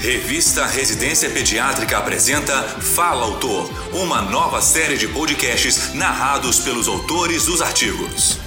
Revista Residência Pediátrica apresenta Fala Autor, uma nova série de podcasts narrados pelos autores dos artigos.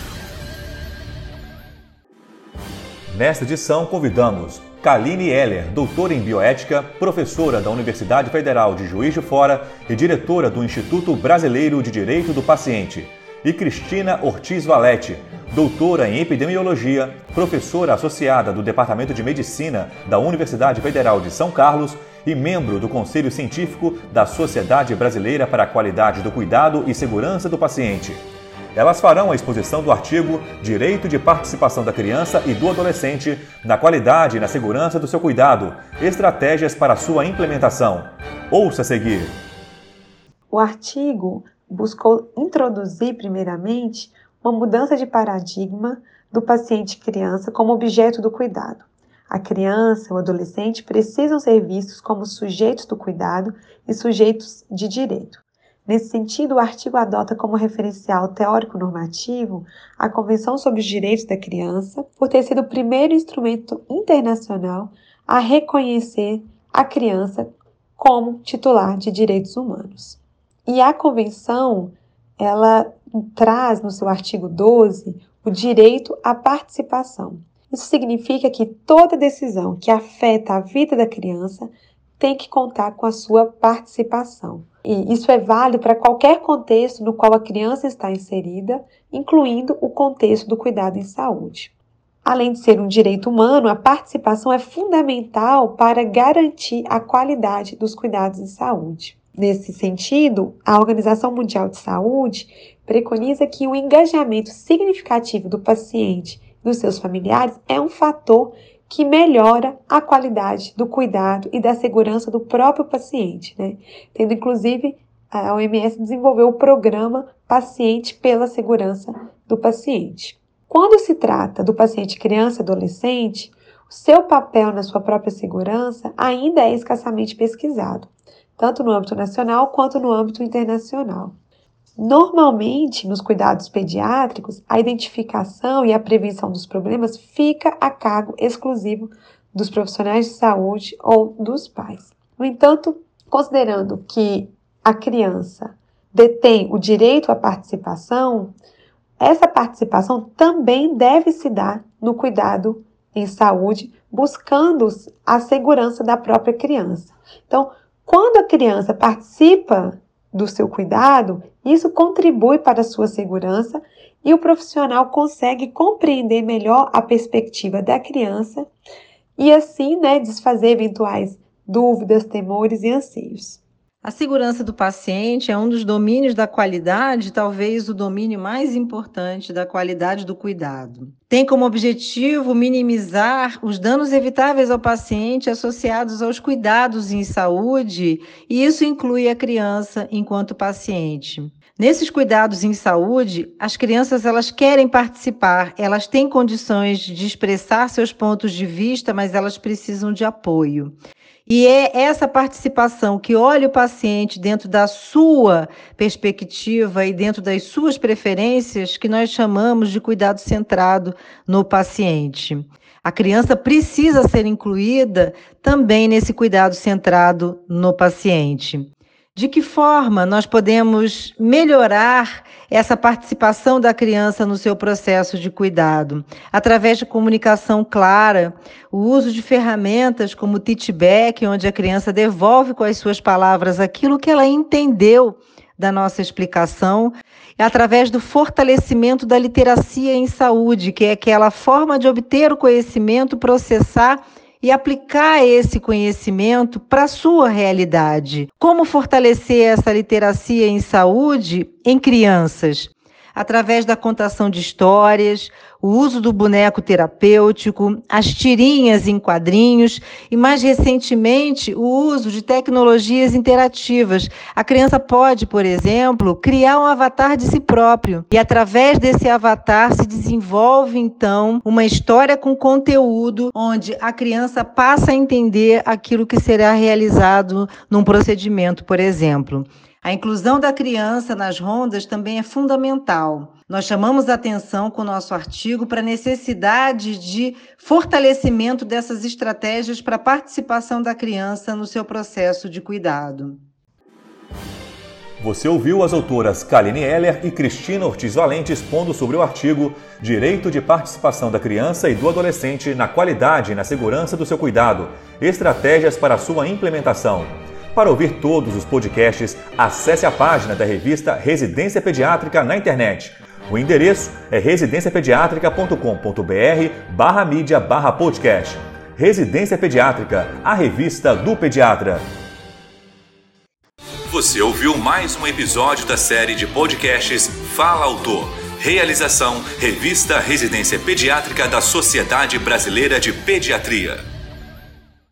Nesta edição, convidamos Kaline Heller, doutora em bioética, professora da Universidade Federal de Juiz de Fora e diretora do Instituto Brasileiro de Direito do Paciente, e Cristina Ortiz Valete, doutora em epidemiologia, professora associada do Departamento de Medicina da Universidade Federal de São Carlos e membro do Conselho Científico da Sociedade Brasileira para a Qualidade do Cuidado e Segurança do Paciente. Elas farão a exposição do artigo Direito de Participação da Criança e do Adolescente na qualidade e na segurança do seu cuidado, estratégias para sua implementação. Ouça a seguir. O artigo buscou introduzir, primeiramente, uma mudança de paradigma do paciente criança como objeto do cuidado. A criança, o adolescente precisam ser vistos como sujeitos do cuidado e sujeitos de direito. Nesse sentido, o artigo adota como referencial teórico-normativo a Convenção sobre os Direitos da Criança, por ter sido o primeiro instrumento internacional a reconhecer a criança como titular de direitos humanos. E a convenção, ela traz no seu artigo 12 o direito à participação. Isso significa que toda decisão que afeta a vida da criança tem que contar com a sua participação. E isso é válido para qualquer contexto no qual a criança está inserida, incluindo o contexto do cuidado em saúde. Além de ser um direito humano, a participação é fundamental para garantir a qualidade dos cuidados em saúde. Nesse sentido, a Organização Mundial de Saúde preconiza que o engajamento significativo do paciente e dos seus familiares é um fator que melhora a qualidade do cuidado e da segurança do próprio paciente, né? Tendo inclusive a OMS desenvolveu o programa Paciente pela Segurança do Paciente. Quando se trata do paciente criança e adolescente, o seu papel na sua própria segurança ainda é escassamente pesquisado, tanto no âmbito nacional quanto no âmbito internacional. Normalmente, nos cuidados pediátricos, a identificação e a prevenção dos problemas fica a cargo exclusivo dos profissionais de saúde ou dos pais. No entanto, considerando que a criança detém o direito à participação, essa participação também deve se dar no cuidado em saúde, buscando a segurança da própria criança. Então, quando a criança participa do seu cuidado, isso contribui para a sua segurança e o profissional consegue compreender melhor a perspectiva da criança e assim, né, desfazer eventuais dúvidas, temores e anseios. A segurança do paciente é um dos domínios da qualidade, talvez o domínio mais importante da qualidade do cuidado. Tem como objetivo minimizar os danos evitáveis ao paciente associados aos cuidados em saúde, e isso inclui a criança enquanto paciente. Nesses cuidados em saúde, as crianças elas querem participar, elas têm condições de expressar seus pontos de vista, mas elas precisam de apoio. E é essa participação que olha o paciente dentro da sua perspectiva e dentro das suas preferências que nós chamamos de cuidado centrado no paciente. A criança precisa ser incluída também nesse cuidado centrado no paciente. De que forma nós podemos melhorar essa participação da criança no seu processo de cuidado? Através de comunicação clara, o uso de ferramentas como o teachback, onde a criança devolve com as suas palavras aquilo que ela entendeu da nossa explicação, através do fortalecimento da literacia em saúde, que é aquela forma de obter o conhecimento, processar e aplicar esse conhecimento para a sua realidade. Como fortalecer essa literacia em saúde em crianças? Através da contação de histórias, o uso do boneco terapêutico, as tirinhas em quadrinhos e, mais recentemente, o uso de tecnologias interativas. A criança pode, por exemplo, criar um avatar de si próprio e, através desse avatar, se desenvolve então uma história com conteúdo onde a criança passa a entender aquilo que será realizado num procedimento, por exemplo. A inclusão da criança nas rondas também é fundamental. Nós chamamos a atenção com o nosso artigo para a necessidade de fortalecimento dessas estratégias para a participação da criança no seu processo de cuidado. Você ouviu as autoras Kaline Heller e Cristina Ortiz Valente expondo sobre o artigo Direito de Participação da Criança e do Adolescente na Qualidade e na Segurança do Seu Cuidado Estratégias para a Sua Implementação. Para ouvir todos os podcasts, acesse a página da revista Residência Pediátrica na internet. O endereço é residenciapediatrica.com.br barra mídia barra podcast. Residência Pediátrica, a revista do pediatra. Você ouviu mais um episódio da série de podcasts Fala Autor. Realização: Revista Residência Pediátrica da Sociedade Brasileira de Pediatria.